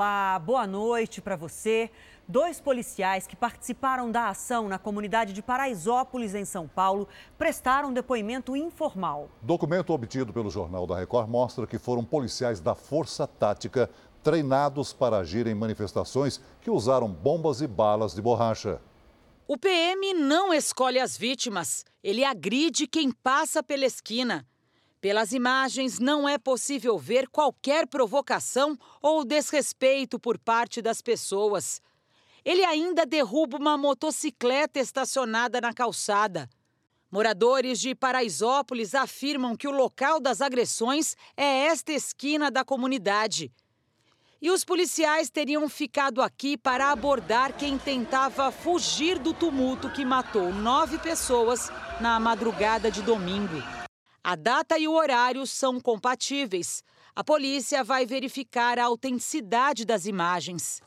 Olá, boa noite para você. Dois policiais que participaram da ação na comunidade de Paraisópolis, em São Paulo, prestaram depoimento informal. Documento obtido pelo Jornal da Record mostra que foram policiais da Força Tática treinados para agir em manifestações que usaram bombas e balas de borracha. O PM não escolhe as vítimas, ele agride quem passa pela esquina. Pelas imagens, não é possível ver qualquer provocação ou desrespeito por parte das pessoas. Ele ainda derruba uma motocicleta estacionada na calçada. Moradores de Paraisópolis afirmam que o local das agressões é esta esquina da comunidade. E os policiais teriam ficado aqui para abordar quem tentava fugir do tumulto que matou nove pessoas na madrugada de domingo. A data e o horário são compatíveis. A polícia vai verificar a autenticidade das imagens.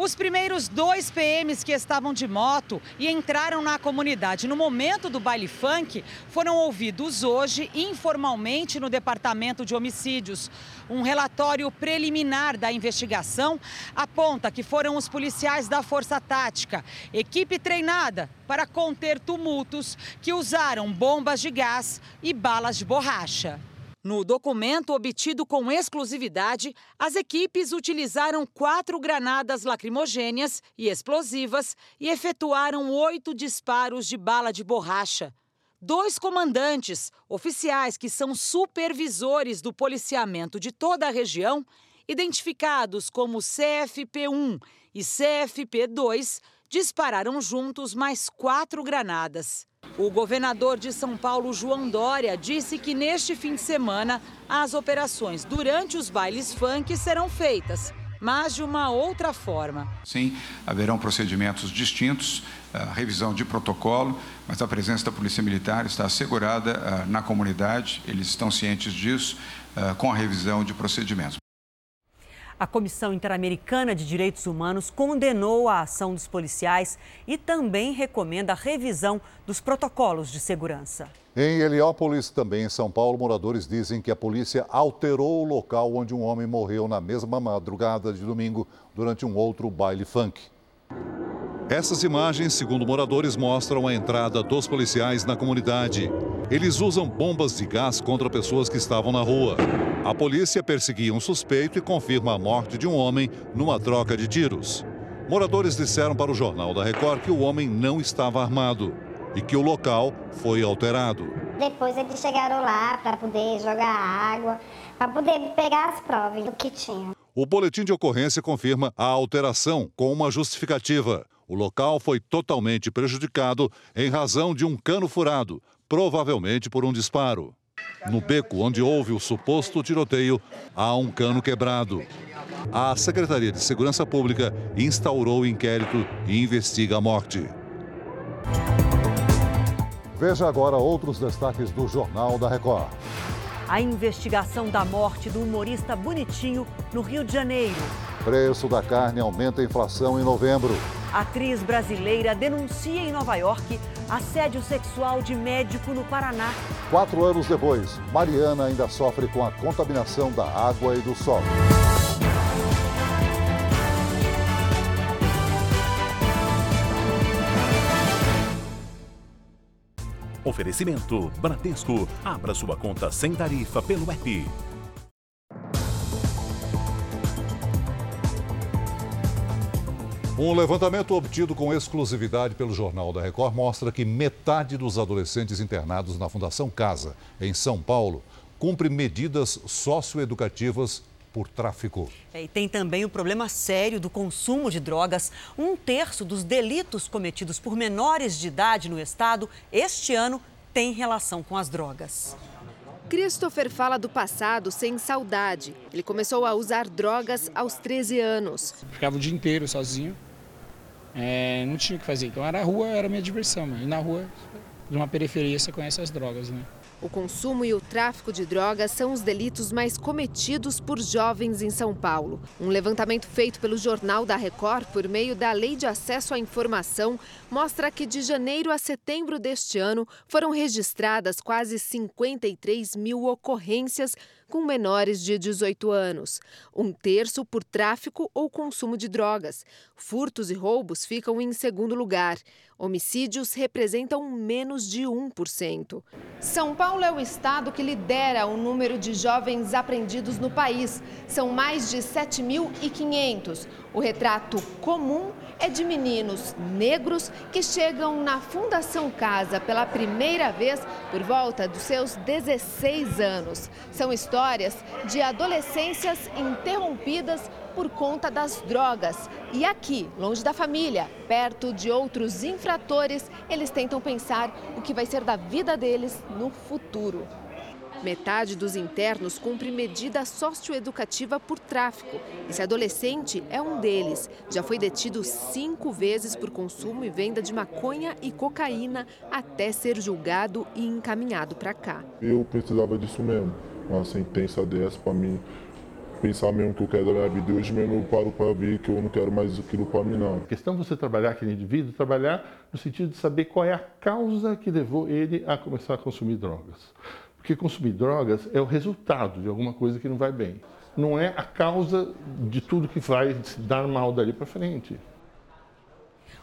Os primeiros dois PMs que estavam de moto e entraram na comunidade no momento do baile funk foram ouvidos hoje informalmente no Departamento de Homicídios. Um relatório preliminar da investigação aponta que foram os policiais da Força Tática, equipe treinada para conter tumultos, que usaram bombas de gás e balas de borracha. No documento obtido com exclusividade, as equipes utilizaram quatro granadas lacrimogêneas e explosivas e efetuaram oito disparos de bala de borracha. Dois comandantes, oficiais que são supervisores do policiamento de toda a região, identificados como CFP-1 e CFP-2, dispararam juntos mais quatro granadas. O governador de São Paulo, João Dória, disse que neste fim de semana as operações durante os bailes funk serão feitas, mas de uma outra forma. Sim, haverão procedimentos distintos, revisão de protocolo, mas a presença da Polícia Militar está assegurada na comunidade, eles estão cientes disso, com a revisão de procedimentos. A Comissão Interamericana de Direitos Humanos condenou a ação dos policiais e também recomenda a revisão dos protocolos de segurança. Em Heliópolis, também em São Paulo, moradores dizem que a polícia alterou o local onde um homem morreu na mesma madrugada de domingo durante um outro baile funk. Essas imagens, segundo moradores, mostram a entrada dos policiais na comunidade. Eles usam bombas de gás contra pessoas que estavam na rua. A polícia perseguia um suspeito e confirma a morte de um homem numa troca de tiros. Moradores disseram para o Jornal da Record que o homem não estava armado e que o local foi alterado. Depois eles chegaram lá para poder jogar água, para poder pegar as provas do que tinha. O boletim de ocorrência confirma a alteração com uma justificativa. O local foi totalmente prejudicado em razão de um cano furado, provavelmente por um disparo. No beco onde houve o suposto tiroteio, há um cano quebrado. A Secretaria de Segurança Pública instaurou o inquérito e investiga a morte. Veja agora outros destaques do Jornal da Record. A investigação da morte do humorista Bonitinho no Rio de Janeiro. Preço da carne aumenta a inflação em novembro. Atriz brasileira denuncia em Nova York assédio sexual de médico no Paraná. Quatro anos depois, Mariana ainda sofre com a contaminação da água e do solo. Oferecimento Bradesco. Abra sua conta sem tarifa pelo app. Um levantamento obtido com exclusividade pelo Jornal da Record mostra que metade dos adolescentes internados na Fundação Casa, em São Paulo, cumpre medidas socioeducativas por tráfico. É, e tem também o problema sério do consumo de drogas. Um terço dos delitos cometidos por menores de idade no estado este ano tem relação com as drogas. Christopher fala do passado sem saudade. Ele começou a usar drogas aos 13 anos. Ficava o dia inteiro sozinho. É, não tinha o que fazer. Então era a rua, era a minha diversão. E na rua de uma periferia você conhece as drogas, né? O consumo e o tráfico de drogas são os delitos mais cometidos por jovens em São Paulo. Um levantamento feito pelo Jornal da Record por meio da Lei de Acesso à Informação mostra que de janeiro a setembro deste ano foram registradas quase 53 mil ocorrências com menores de 18 anos, um terço por tráfico ou consumo de drogas. Furtos e roubos ficam em segundo lugar. Homicídios representam menos de 1%. São Paulo é o estado que lidera o número de jovens apreendidos no país. São mais de 7.500. O retrato comum é de meninos negros que chegam na Fundação Casa pela primeira vez por volta dos seus 16 anos. São histórias de adolescências interrompidas por conta das drogas. E aqui, longe da família, perto de outros infratores, eles tentam pensar o que vai ser da vida deles no futuro. Metade dos internos cumpre medida socioeducativa por tráfico. Esse adolescente é um deles. Já foi detido cinco vezes por consumo e venda de maconha e cocaína até ser julgado e encaminhado para cá. Eu precisava disso mesmo. Uma sentença dessa para mim pensar mesmo que eu quero da minha vida. Hoje mesmo eu paro para ver que eu não quero mais aquilo para mim, não. A questão de você trabalhar aquele indivíduo, trabalhar no sentido de saber qual é a causa que levou ele a começar a consumir drogas. Porque consumir drogas é o resultado de alguma coisa que não vai bem. Não é a causa de tudo que vai se dar mal dali para frente.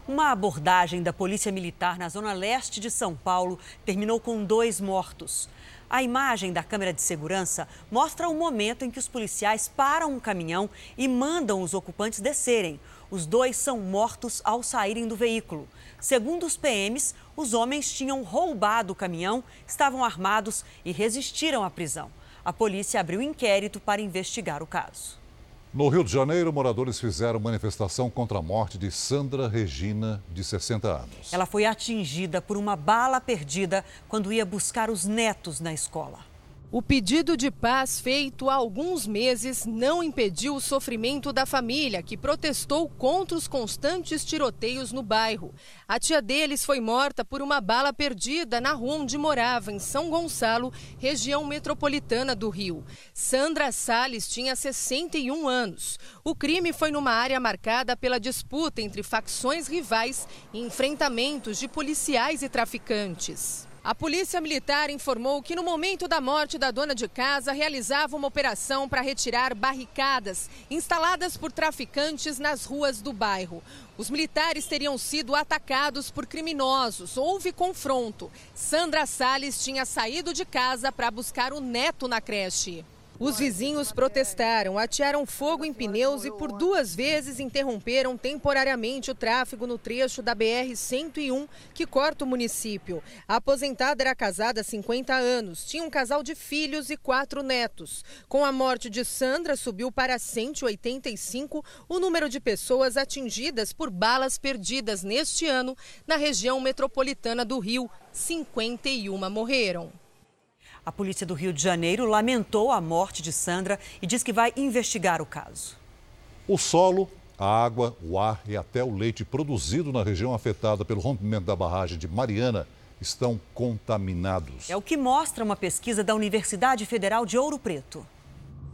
Uma abordagem da Polícia Militar na zona leste de São Paulo terminou com dois mortos. A imagem da câmera de segurança mostra o momento em que os policiais param um caminhão e mandam os ocupantes descerem. Os dois são mortos ao saírem do veículo. Segundo os PMs, os homens tinham roubado o caminhão, estavam armados e resistiram à prisão. A polícia abriu inquérito para investigar o caso. No Rio de Janeiro, moradores fizeram manifestação contra a morte de Sandra Regina, de 60 anos. Ela foi atingida por uma bala perdida quando ia buscar os netos na escola. O pedido de paz feito há alguns meses não impediu o sofrimento da família, que protestou contra os constantes tiroteios no bairro. A tia deles foi morta por uma bala perdida na rua onde morava, em São Gonçalo, região metropolitana do Rio. Sandra Salles tinha 61 anos. O crime foi numa área marcada pela disputa entre facções rivais e enfrentamentos de policiais e traficantes. A Polícia Militar informou que no momento da morte da dona de casa realizava uma operação para retirar barricadas instaladas por traficantes nas ruas do bairro. Os militares teriam sido atacados por criminosos. Houve confronto. Sandra Salles tinha saído de casa para buscar o neto na creche. Os vizinhos protestaram, atearam fogo em pneus e por duas vezes interromperam temporariamente o tráfego no trecho da BR-101 que corta o município. A aposentada era casada há 50 anos, tinha um casal de filhos e quatro netos. Com a morte de Sandra, subiu para 185 o número de pessoas atingidas por balas perdidas neste ano na região metropolitana do Rio. 51 morreram. A polícia do Rio de Janeiro lamentou a morte de Sandra e diz que vai investigar o caso. O solo, a água, o ar e até o leite produzido na região afetada pelo rompimento da barragem de Mariana estão contaminados. É o que mostra uma pesquisa da Universidade Federal de Ouro Preto.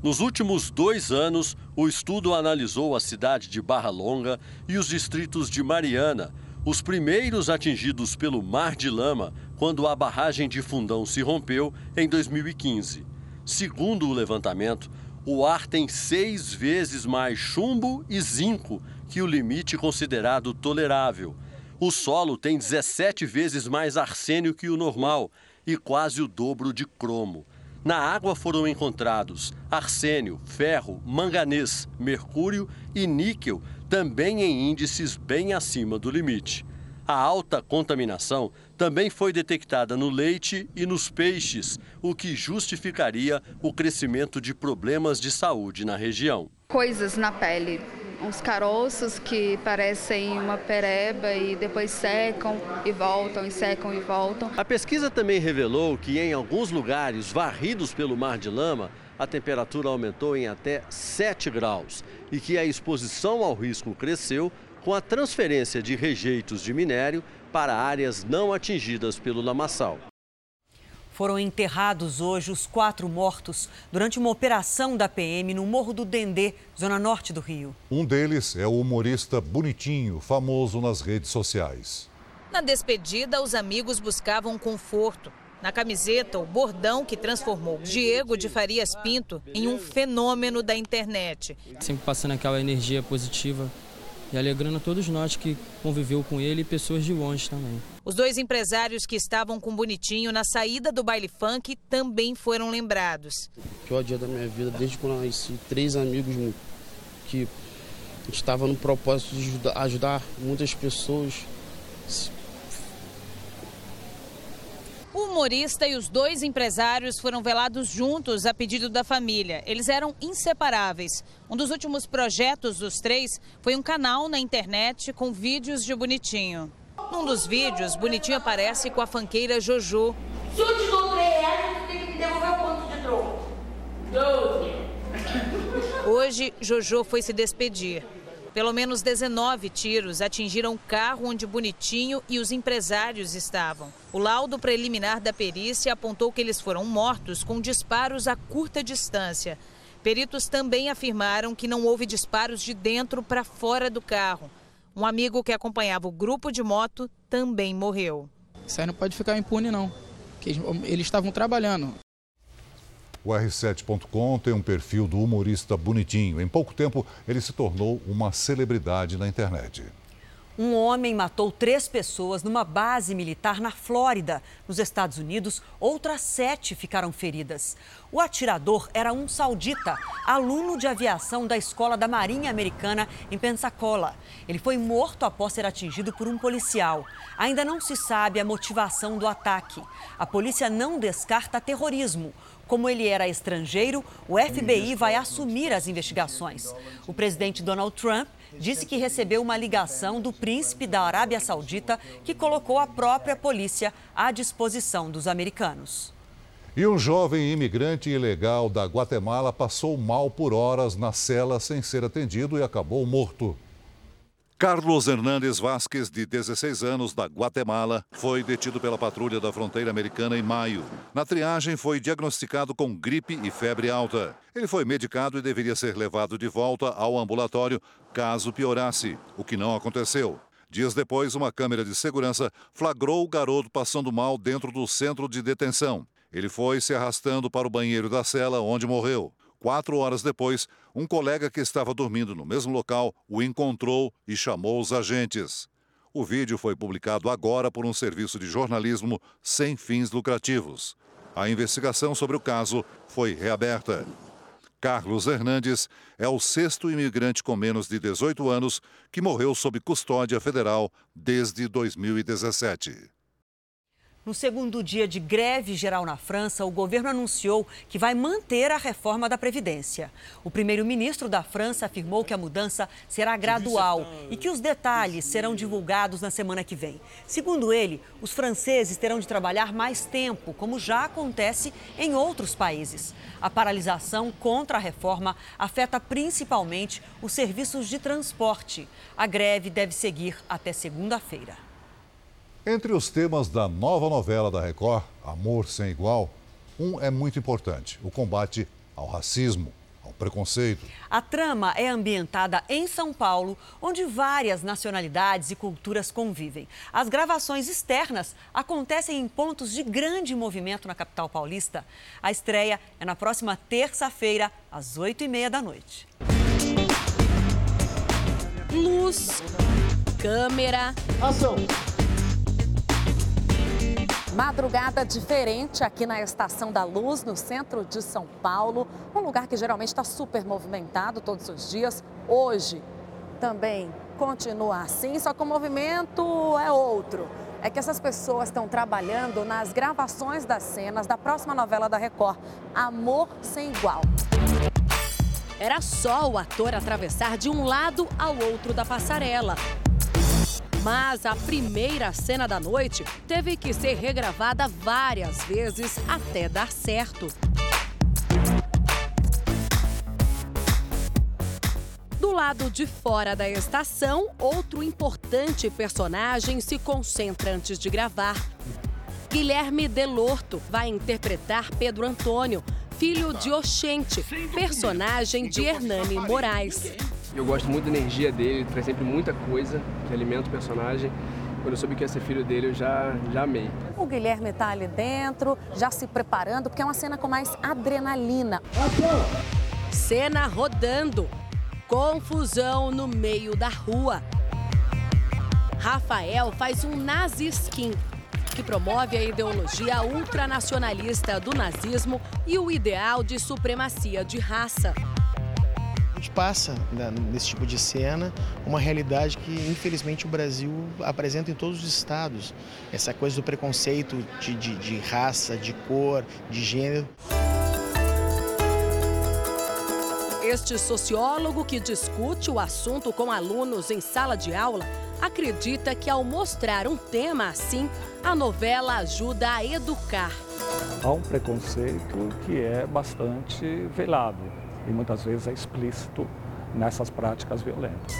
Nos últimos dois anos, o estudo analisou a cidade de Barra Longa e os distritos de Mariana, os primeiros atingidos pelo mar de lama quando a barragem de Fundão se rompeu em 2015. Segundo o levantamento, o ar tem seis vezes mais chumbo e zinco que o limite considerado tolerável. O solo tem 17 vezes mais arsênio que o normal e quase o dobro de cromo. Na água foram encontrados arsênio, ferro, manganês, mercúrio e níquel, também em índices bem acima do limite. A alta contaminação também foi detectada no leite e nos peixes, o que justificaria o crescimento de problemas de saúde na região. Coisas na pele, uns caroços que parecem uma pereba e depois secam e voltam, e secam e voltam. A pesquisa também revelou que em alguns lugares varridos pelo mar de lama, a temperatura aumentou em até 7 graus e que a exposição ao risco cresceu com a transferência de rejeitos de minério para áreas não atingidas pelo lamaçal. Foram enterrados hoje os quatro mortos durante uma operação da PM no Morro do Dendê, zona norte do Rio. Um deles é o humorista Bonitinho, famoso nas redes sociais. Na despedida, os amigos buscavam conforto. Na camiseta, o bordão que transformou Diego de Farias Pinto em um fenômeno da internet. Sempre passando aquela energia positiva e alegrando a todos nós que conviveu com ele e pessoas de longe também. Os dois empresários que estavam com Bonitinho na saída do baile funk também foram lembrados. O pior dia da minha vida, desde quando eu nasci, três amigos que a gente estava no propósito de ajudar, ajudar muitas pessoas. O humorista e os dois empresários foram velados juntos a pedido da família. Eles eram inseparáveis. Um dos últimos projetos dos três foi um canal na internet com vídeos de Bonitinho. Num dos vídeos, Bonitinho aparece com a fanqueira Jojo. Se eu te dou 3 reais, você tem que me devolver o de troco? 12. Hoje, Jojo foi se despedir. Pelo menos 19 tiros atingiram o carro onde Bonitinho e os empresários estavam. O laudo preliminar da perícia apontou que eles foram mortos com disparos a curta distância. Peritos também afirmaram que não houve disparos de dentro para fora do carro. Um amigo que acompanhava o grupo de moto também morreu. Isso aí não pode ficar impune, não. Eles estavam trabalhando. O R7.com tem um perfil do humorista Bonitinho. Em pouco tempo, ele se tornou uma celebridade na internet. Um homem matou três pessoas numa base militar na Flórida, nos Estados Unidos. Outras sete ficaram feridas. O atirador era um saudita, aluno de aviação da Escola da Marinha Americana em Pensacola. Ele foi morto após ser atingido por um policial. Ainda não se sabe a motivação do ataque. A polícia não descarta terrorismo. Como ele era estrangeiro, o FBI vai assumir as investigações. O presidente Donald Trump disse que recebeu uma ligação do príncipe da Arábia Saudita que colocou a própria polícia à disposição dos americanos. E um jovem imigrante ilegal da Guatemala passou mal por horas na cela sem ser atendido e acabou morto. Carlos Hernandes Vasquez, de 16 anos, da Guatemala, foi detido pela patrulha da fronteira americana em maio. Na triagem, foi diagnosticado com gripe e febre alta. Ele foi medicado e deveria ser levado de volta ao ambulatório caso piorasse, o que não aconteceu. Dias depois, uma câmera de segurança flagrou o garoto passando mal dentro do centro de detenção. Ele foi se arrastando para o banheiro da cela, onde morreu. Quatro horas depois, um colega que estava dormindo no mesmo local o encontrou e chamou os agentes. O vídeo foi publicado agora por um serviço de jornalismo sem fins lucrativos. A investigação sobre o caso foi reaberta. Carlos Hernandes é o sexto imigrante com menos de 18 anos que morreu sob custódia federal desde 2017. No segundo dia de greve geral na França, o governo anunciou que vai manter a reforma da Previdência. O primeiro-ministro da França afirmou que a mudança será gradual e que os detalhes serão divulgados na semana que vem. Segundo ele, os franceses terão de trabalhar mais tempo, como já acontece em outros países. A paralisação contra a reforma afeta principalmente os serviços de transporte. A greve deve seguir até segunda-feira. Entre os temas da nova novela da Record, Amor Sem Igual, um é muito importante: o combate ao racismo, ao preconceito. A trama é ambientada em São Paulo, onde várias nacionalidades e culturas convivem. As gravações externas acontecem em pontos de grande movimento na capital paulista. A estreia é na próxima terça-feira, às oito e meia da noite. Luz, câmera, ação. Madrugada diferente aqui na Estação da Luz, no centro de São Paulo. Um lugar que geralmente está super movimentado todos os dias. Hoje também continua assim, só que o movimento é outro. É que essas pessoas estão trabalhando nas gravações das cenas da próxima novela da Record, Amor Sem Igual. Era só o ator atravessar de um lado ao outro da passarela. Mas a primeira cena da noite teve que ser regravada várias vezes até dar certo. lado de fora da estação, outro importante personagem se concentra antes de gravar. Guilherme Delorto vai interpretar Pedro Antônio, filho de Oxente, personagem de Hernani Moraes. Eu gosto muito da energia dele, traz sempre muita coisa que alimenta o personagem. Quando eu soube que ia ser filho dele, eu já, já amei. O Guilherme está ali dentro, já se preparando, porque é uma cena com mais adrenalina. Cena rodando. Confusão no meio da rua. Rafael faz um nazi skin, que promove a ideologia ultranacionalista do nazismo e o ideal de supremacia de raça gente passa né, nesse tipo de cena uma realidade que, infelizmente, o Brasil apresenta em todos os estados. Essa coisa do preconceito de, de, de raça, de cor, de gênero. Este sociólogo que discute o assunto com alunos em sala de aula acredita que, ao mostrar um tema assim, a novela ajuda a educar. Há um preconceito que é bastante velado e muitas vezes é explícito nessas práticas violentas.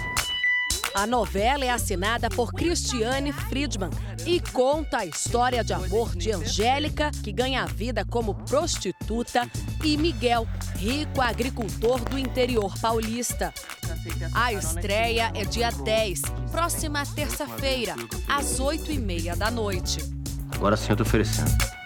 A novela é assinada por Cristiane Friedman e conta a história de amor de Angélica, que ganha a vida como prostituta, e Miguel, rico agricultor do interior paulista. A estreia é dia 10, próxima terça-feira, às 8h30 da noite. Agora sim eu tô oferecendo.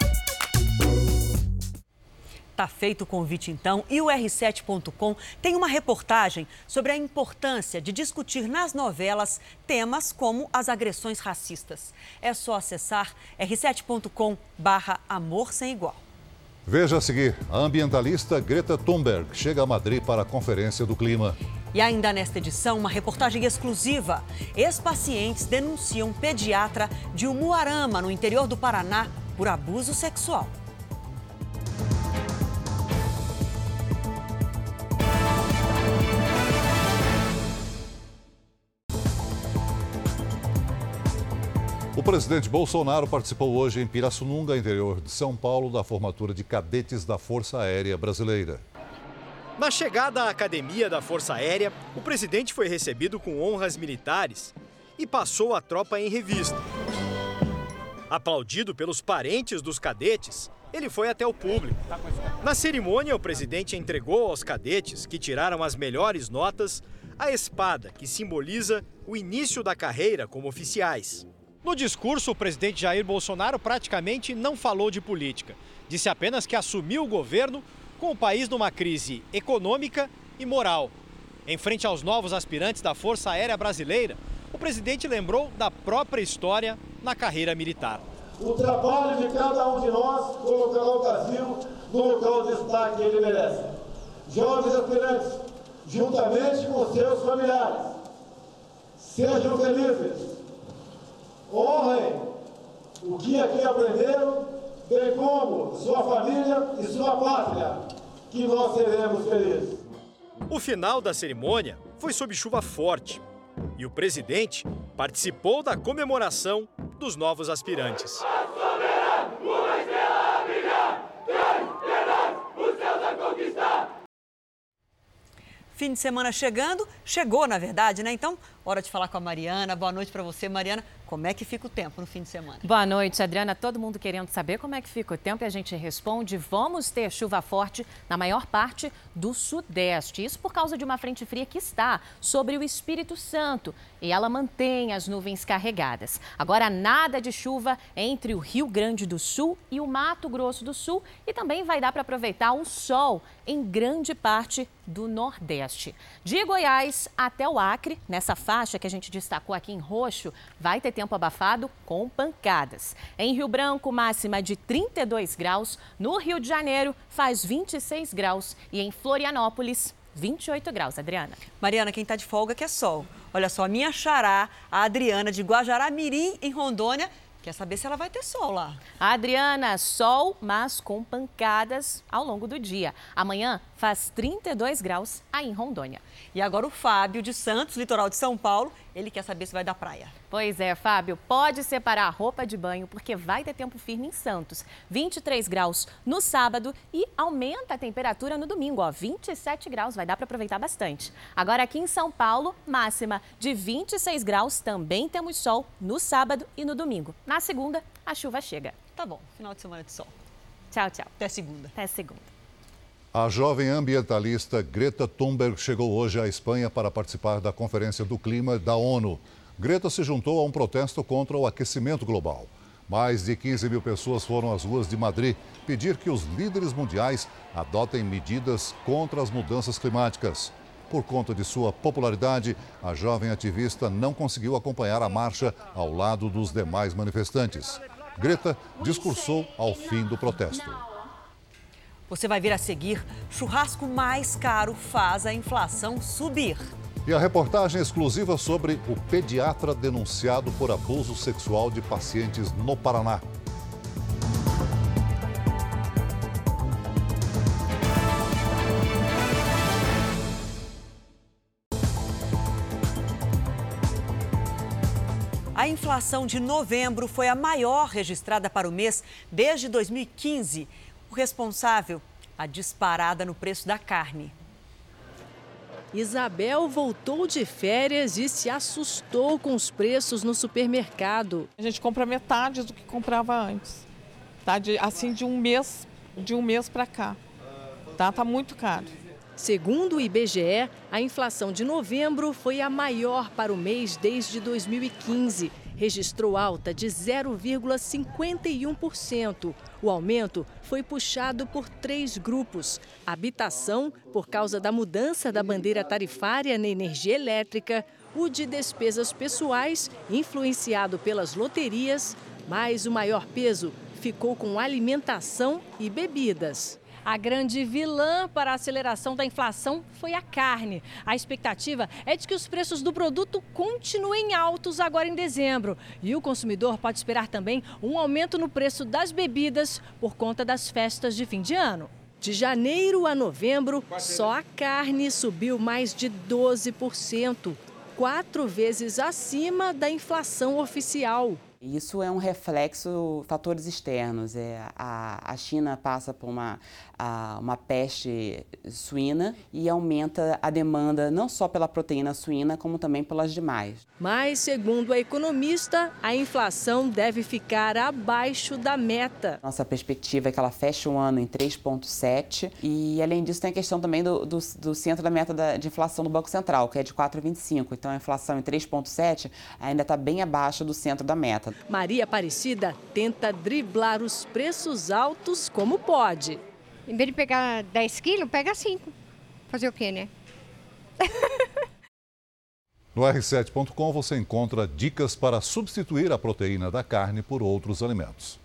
Tá feito o convite então e o R7.com tem uma reportagem sobre a importância de discutir nas novelas temas como as agressões racistas. É só acessar r7.com/amor sem igual. Veja a seguir, a ambientalista Greta Thunberg chega a Madrid para a Conferência do Clima. E ainda nesta edição, uma reportagem exclusiva. Ex-pacientes denunciam pediatra de Umuarama, no interior do Paraná, por abuso sexual. Presidente Bolsonaro participou hoje em Pirassununga, interior de São Paulo, da formatura de cadetes da Força Aérea Brasileira. Na chegada à Academia da Força Aérea, o presidente foi recebido com honras militares e passou a tropa em revista. Aplaudido pelos parentes dos cadetes, ele foi até o público. Na cerimônia, o presidente entregou aos cadetes que tiraram as melhores notas a espada que simboliza o início da carreira como oficiais. No discurso, o presidente Jair Bolsonaro praticamente não falou de política. Disse apenas que assumiu o governo com o país numa crise econômica e moral. Em frente aos novos aspirantes da Força Aérea Brasileira, o presidente lembrou da própria história na carreira militar. O trabalho de cada um de nós colocará o Brasil no local de destaque que ele merece. Jovens aspirantes, juntamente com seus familiares, sejam felizes honrem o que aqui aprenderam, bem como sua família e sua pátria, que nós seremos felizes. O final da cerimônia foi sob chuva forte e o presidente participou da comemoração dos novos aspirantes. Fim de semana chegando, chegou na verdade, né? Então, hora de falar com a Mariana. Boa noite para você, Mariana. Como é que fica o tempo no fim de semana? Boa noite, Adriana. Todo mundo querendo saber como é que fica o tempo e a gente responde: vamos ter chuva forte na maior parte do Sudeste. Isso por causa de uma frente fria que está sobre o Espírito Santo e ela mantém as nuvens carregadas. Agora, nada de chuva entre o Rio Grande do Sul e o Mato Grosso do Sul e também vai dar para aproveitar o sol em grande parte do Nordeste. De Goiás até o Acre, nessa faixa que a gente destacou aqui em roxo, vai ter tempo abafado com pancadas. Em Rio Branco, máxima de 32 graus. No Rio de Janeiro, faz 26 graus. E em Florianópolis, 28 graus, Adriana. Mariana, quem está de folga quer sol. Olha só, a minha xará, a Adriana de Guajará-Mirim, em Rondônia, quer saber se ela vai ter sol lá. Adriana, sol, mas com pancadas ao longo do dia. Amanhã faz 32 graus aí em Rondônia. E agora o Fábio de Santos, litoral de São Paulo, ele quer saber se vai dar praia. Pois é, Fábio, pode separar a roupa de banho porque vai ter tempo firme em Santos. 23 graus no sábado e aumenta a temperatura no domingo, ó, 27 graus, vai dar para aproveitar bastante. Agora aqui em São Paulo, máxima de 26 graus, também temos sol no sábado e no domingo. Na segunda, a chuva chega. Tá bom, final de semana de sol. Tchau, tchau. Até segunda. Até segunda. A jovem ambientalista Greta Thunberg chegou hoje à Espanha para participar da Conferência do Clima da ONU. Greta se juntou a um protesto contra o aquecimento global. Mais de 15 mil pessoas foram às ruas de Madrid pedir que os líderes mundiais adotem medidas contra as mudanças climáticas. Por conta de sua popularidade, a jovem ativista não conseguiu acompanhar a marcha ao lado dos demais manifestantes. Greta discursou ao fim do protesto. Você vai ver a seguir: churrasco mais caro faz a inflação subir. E a reportagem exclusiva sobre o pediatra denunciado por abuso sexual de pacientes no Paraná. A inflação de novembro foi a maior registrada para o mês desde 2015. O responsável, a disparada no preço da carne. Isabel voltou de férias e se assustou com os preços no supermercado. A gente compra metade do que comprava antes. Tá? De, assim de um mês, de um mês para cá. Tá? tá muito caro. Segundo o IBGE, a inflação de novembro foi a maior para o mês desde 2015 registrou alta de 0,51%. O aumento foi puxado por três grupos: habitação, por causa da mudança da bandeira tarifária na energia elétrica, o de despesas pessoais, influenciado pelas loterias, mas o maior peso ficou com alimentação e bebidas. A grande vilã para a aceleração da inflação foi a carne. A expectativa é de que os preços do produto continuem altos agora em dezembro. E o consumidor pode esperar também um aumento no preço das bebidas por conta das festas de fim de ano. De janeiro a novembro, só a carne subiu mais de 12%, quatro vezes acima da inflação oficial. Isso é um reflexo fatores externos. É, a, a China passa por uma, a, uma peste suína e aumenta a demanda não só pela proteína suína, como também pelas demais. Mas, segundo a economista, a inflação deve ficar abaixo da meta. Nossa perspectiva é que ela feche o ano em 3,7 e, além disso, tem a questão também do, do, do centro da meta da, de inflação do Banco Central, que é de 4,25. Então, a inflação em 3,7 ainda está bem abaixo do centro da meta. Maria Aparecida tenta driblar os preços altos como pode. Em vez de pegar 10 quilos, pega 5. Fazer o quê, né? No R7.com você encontra dicas para substituir a proteína da carne por outros alimentos.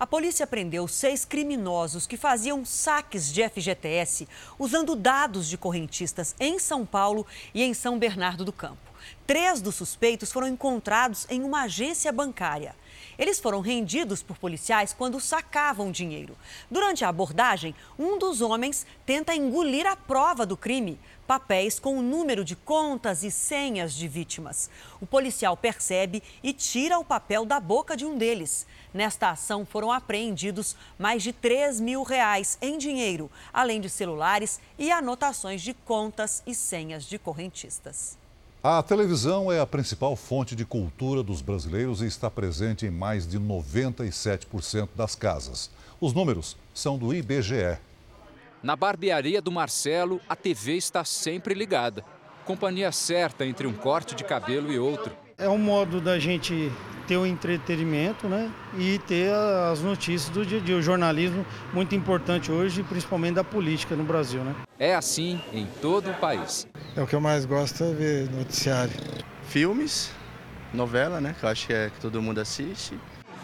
A polícia prendeu seis criminosos que faziam saques de FGTS usando dados de correntistas em São Paulo e em São Bernardo do Campo. Três dos suspeitos foram encontrados em uma agência bancária. Eles foram rendidos por policiais quando sacavam dinheiro. Durante a abordagem, um dos homens tenta engolir a prova do crime, papéis com o número de contas e senhas de vítimas. O policial percebe e tira o papel da boca de um deles. Nesta ação foram apreendidos mais de 3 mil reais em dinheiro, além de celulares e anotações de contas e senhas de correntistas. A televisão é a principal fonte de cultura dos brasileiros e está presente em mais de 97% das casas. Os números são do IBGE. Na barbearia do Marcelo, a TV está sempre ligada. Companhia certa entre um corte de cabelo e outro. É um modo da gente ter o entretenimento né? e ter as notícias do dia a dia. O jornalismo muito importante hoje, principalmente da política no Brasil. Né? É assim em todo o país. É o que eu mais gosto é ver noticiário. Filmes, novela, né? Que eu acho que é que todo mundo assiste.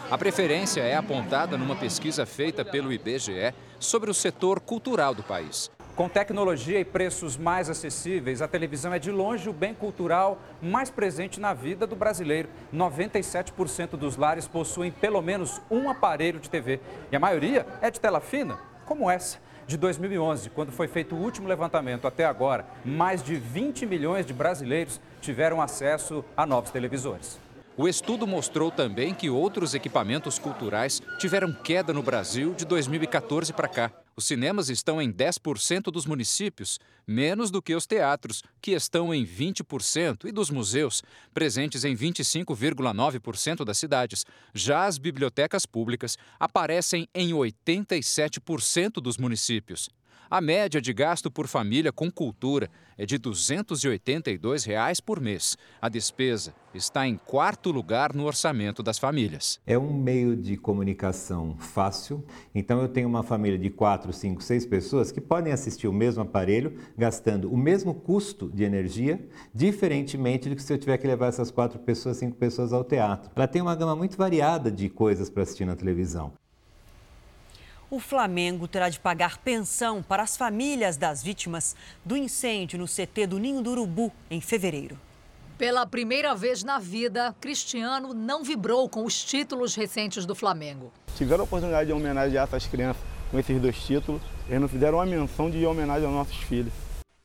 A preferência é apontada numa pesquisa feita pelo IBGE sobre o setor cultural do país. Com tecnologia e preços mais acessíveis, a televisão é de longe o bem cultural mais presente na vida do brasileiro. 97% dos lares possuem pelo menos um aparelho de TV e a maioria é de tela fina, como essa. De 2011, quando foi feito o último levantamento até agora, mais de 20 milhões de brasileiros tiveram acesso a novos televisores. O estudo mostrou também que outros equipamentos culturais tiveram queda no Brasil de 2014 para cá. Os cinemas estão em 10% dos municípios, menos do que os teatros, que estão em 20%, e dos museus, presentes em 25,9% das cidades. Já as bibliotecas públicas aparecem em 87% dos municípios. A média de gasto por família com cultura é de 282 reais por mês. A despesa está em quarto lugar no orçamento das famílias. É um meio de comunicação fácil. Então, eu tenho uma família de quatro, cinco, seis pessoas que podem assistir o mesmo aparelho, gastando o mesmo custo de energia, diferentemente do que se eu tiver que levar essas quatro pessoas, cinco pessoas ao teatro. Ela tem uma gama muito variada de coisas para assistir na televisão o Flamengo terá de pagar pensão para as famílias das vítimas do incêndio no CT do Ninho do Urubu em fevereiro. Pela primeira vez na vida, Cristiano não vibrou com os títulos recentes do Flamengo. Tiveram a oportunidade de homenagear essas crianças com esses dois títulos, eles não fizeram uma menção de homenagem aos nossos filhos.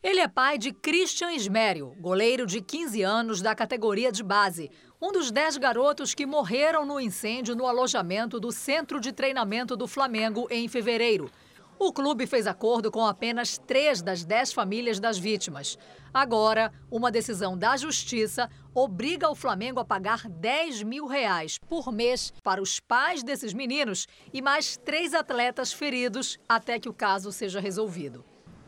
Ele é pai de Christian Ismério, goleiro de 15 anos da categoria de base, um dos 10 garotos que morreram no incêndio no alojamento do Centro de Treinamento do Flamengo em fevereiro. O clube fez acordo com apenas três das dez famílias das vítimas. Agora, uma decisão da Justiça obriga o Flamengo a pagar 10 mil reais por mês para os pais desses meninos e mais três atletas feridos até que o caso seja resolvido.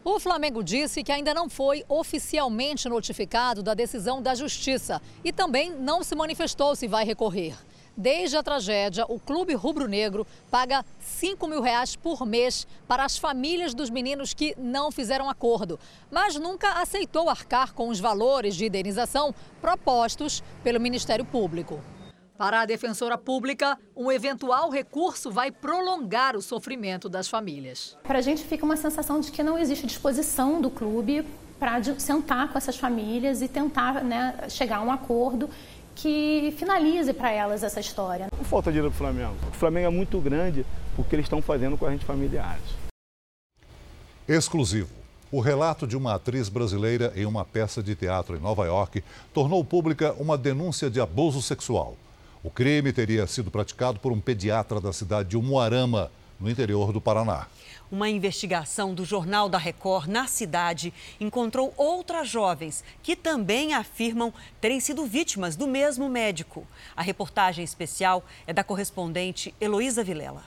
O Flamengo disse que ainda não foi oficialmente notificado da decisão da Justiça e também não se manifestou se vai recorrer. Desde a tragédia, o Clube Rubro-Negro paga 5 mil reais por mês para as famílias dos meninos que não fizeram acordo, mas nunca aceitou arcar com os valores de indenização propostos pelo Ministério Público. Para a defensora pública, um eventual recurso vai prolongar o sofrimento das famílias. Para a gente fica uma sensação de que não existe disposição do clube para sentar com essas famílias e tentar né, chegar a um acordo que finalize para elas essa história. Não falta dinheiro para o Flamengo. O Flamengo é muito grande porque eles estão fazendo com a gente familiares. Exclusivo. O relato de uma atriz brasileira em uma peça de teatro em Nova York tornou pública uma denúncia de abuso sexual. O crime teria sido praticado por um pediatra da cidade de Umuarama, no interior do Paraná. Uma investigação do Jornal da Record na cidade encontrou outras jovens que também afirmam terem sido vítimas do mesmo médico. A reportagem especial é da correspondente Heloísa Vilela.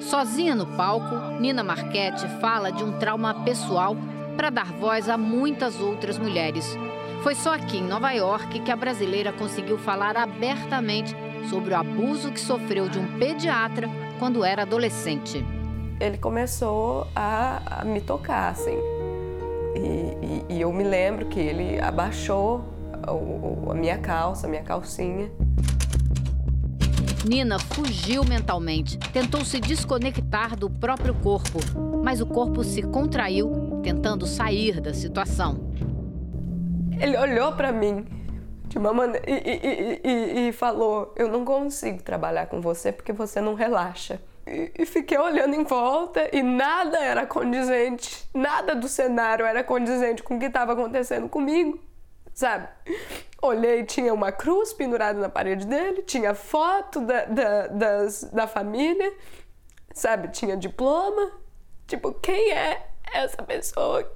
Sozinha no palco, Nina Marchetti fala de um trauma pessoal para dar voz a muitas outras mulheres. Foi só aqui em Nova York que a brasileira conseguiu falar abertamente sobre o abuso que sofreu de um pediatra quando era adolescente. Ele começou a, a me tocar, assim. E, e, e, eu me lembro que ele abaixou a, a minha calça, a minha calcinha. Nina fugiu mentalmente, tentou se desconectar do próprio corpo, mas o corpo se contraiu, tentando sair da situação. Ele olhou para mim de uma maneira e, e, e, e, falou: Eu não consigo trabalhar com você porque você não relaxa. E, fiquei olhando em volta e nada era condizente, nada do cenário era condizente com o que estava acontecendo comigo, sabe? Olhei, tinha uma cruz pendurada na parede dele, tinha foto da, da, das, da família, sabe? Tinha diploma. Tipo, quem é essa pessoa?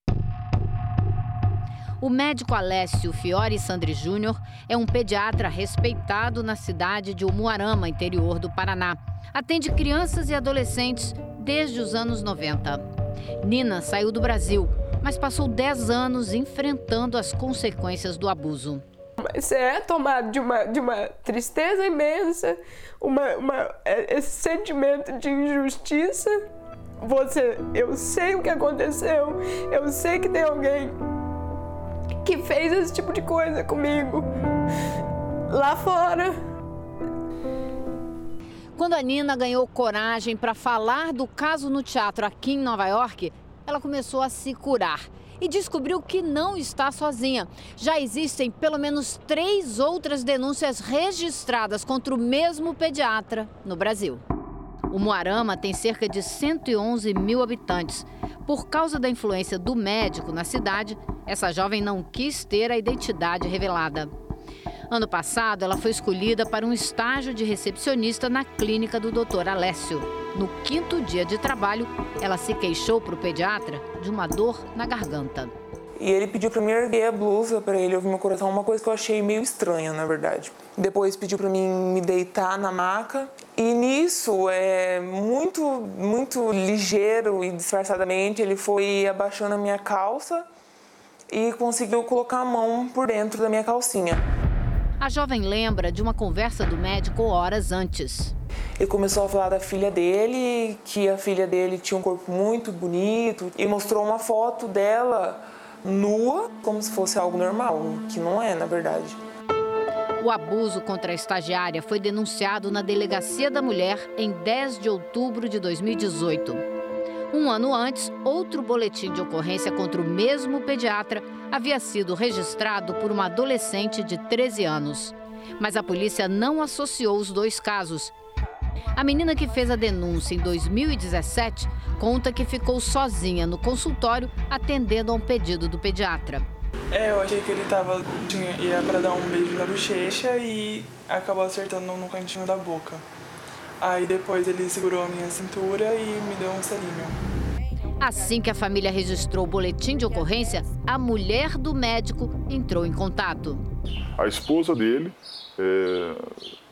O médico Alessio Fiore Sandri Júnior é um pediatra respeitado na cidade de Umuarama, interior do Paraná. Atende crianças e adolescentes desde os anos 90. Nina saiu do Brasil, mas passou 10 anos enfrentando as consequências do abuso. Você é tomado de uma, de uma tristeza imensa, uma, uma, é, esse sentimento de injustiça. Você, eu sei o que aconteceu, eu sei que tem alguém que fez esse tipo de coisa comigo lá fora. Quando a Nina ganhou coragem para falar do caso no teatro aqui em Nova York, ela começou a se curar e descobriu que não está sozinha. Já existem pelo menos três outras denúncias registradas contra o mesmo pediatra no Brasil. O Moarama tem cerca de 111 mil habitantes. Por causa da influência do médico na cidade, essa jovem não quis ter a identidade revelada. Ano passado, ela foi escolhida para um estágio de recepcionista na clínica do Dr. Alessio. No quinto dia de trabalho, ela se queixou para o pediatra de uma dor na garganta. E ele pediu para mim erguer a blusa para ele ouvir meu coração, uma coisa que eu achei meio estranha, na verdade. Depois pediu para mim me deitar na maca. E nisso, é muito, muito ligeiro e disfarçadamente, ele foi abaixando a minha calça e conseguiu colocar a mão por dentro da minha calcinha. A jovem lembra de uma conversa do médico horas antes. Ele começou a falar da filha dele, que a filha dele tinha um corpo muito bonito e mostrou uma foto dela nua, como se fosse algo normal, que não é, na verdade. O abuso contra a estagiária foi denunciado na Delegacia da Mulher em 10 de outubro de 2018. Um ano antes, outro boletim de ocorrência contra o mesmo pediatra havia sido registrado por uma adolescente de 13 anos. Mas a polícia não associou os dois casos a menina que fez a denúncia em 2017 conta que ficou sozinha no consultório atendendo a um pedido do pediatra. É, eu achei que ele tava, tinha, ia para dar um beijo na bochecha e acabou acertando no cantinho da boca. Aí depois ele segurou a minha cintura e me deu um selinho. Assim que a família registrou o boletim de ocorrência, a mulher do médico entrou em contato. A esposa dele é,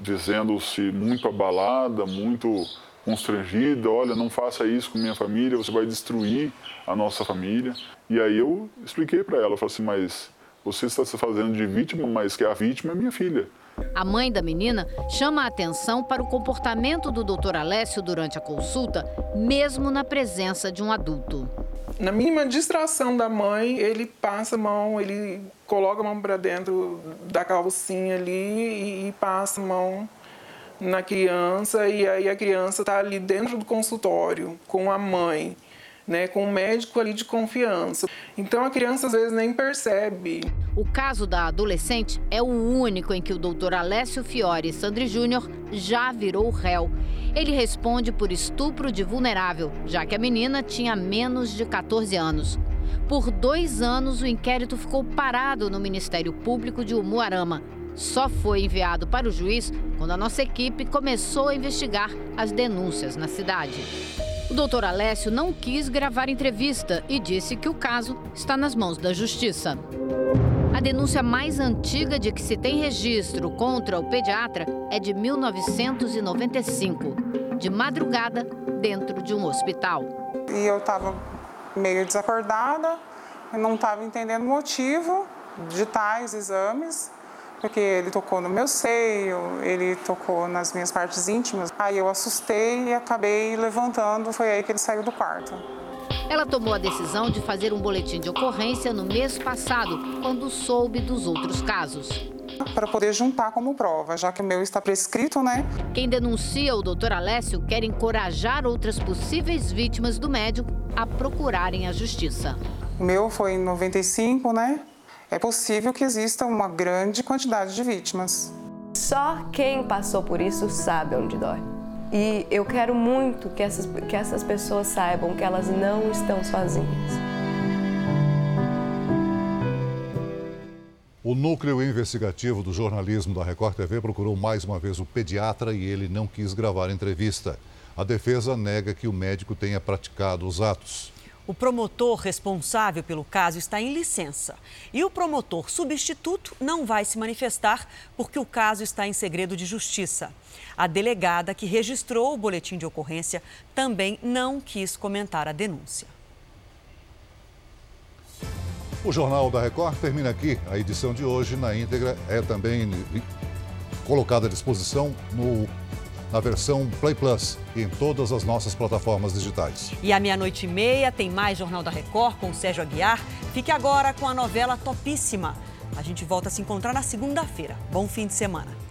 dizendo-se muito abalada, muito constrangida, olha, não faça isso com minha família, você vai destruir a nossa família. E aí eu expliquei para ela, eu falei assim, mas você está se fazendo de vítima, mas que a vítima é minha filha. A mãe da menina chama a atenção para o comportamento do Dr. Alessio durante a consulta, mesmo na presença de um adulto. Na mínima distração da mãe, ele passa a mão, ele coloca a mão para dentro da calcinha ali e passa a mão na criança e aí a criança está ali dentro do consultório com a mãe né, com um médico ali de confiança. Então a criança às vezes nem percebe. O caso da adolescente é o único em que o doutor Alessio Fiore Sandri Júnior já virou réu. Ele responde por estupro de vulnerável, já que a menina tinha menos de 14 anos. Por dois anos, o inquérito ficou parado no Ministério Público de Umuarama. Só foi enviado para o juiz quando a nossa equipe começou a investigar as denúncias na cidade. O doutor Alessio não quis gravar entrevista e disse que o caso está nas mãos da Justiça. A denúncia mais antiga de que se tem registro contra o pediatra é de 1995, de madrugada, dentro de um hospital. E eu estava meio desacordada, não estava entendendo o motivo de tais exames porque ele tocou no meu seio, ele tocou nas minhas partes íntimas. Aí eu assustei e acabei levantando, foi aí que ele saiu do quarto. Ela tomou a decisão de fazer um boletim de ocorrência no mês passado, quando soube dos outros casos. Para poder juntar como prova, já que o meu está prescrito, né? Quem denuncia o doutor Alessio quer encorajar outras possíveis vítimas do médico a procurarem a justiça. O meu foi em 95, né? É possível que exista uma grande quantidade de vítimas. Só quem passou por isso sabe onde dói. E eu quero muito que essas, que essas pessoas saibam que elas não estão sozinhas. O núcleo investigativo do jornalismo da Record TV procurou mais uma vez o pediatra e ele não quis gravar a entrevista. A defesa nega que o médico tenha praticado os atos. O promotor responsável pelo caso está em licença. E o promotor substituto não vai se manifestar porque o caso está em segredo de justiça. A delegada que registrou o boletim de ocorrência também não quis comentar a denúncia. O Jornal da Record termina aqui. A edição de hoje, na íntegra, é também colocada à disposição no na versão Play Plus e em todas as nossas plataformas digitais. E à meia-noite e meia tem mais Jornal da Record com Sérgio Aguiar. Fique agora com a novela Topíssima. A gente volta a se encontrar na segunda-feira. Bom fim de semana.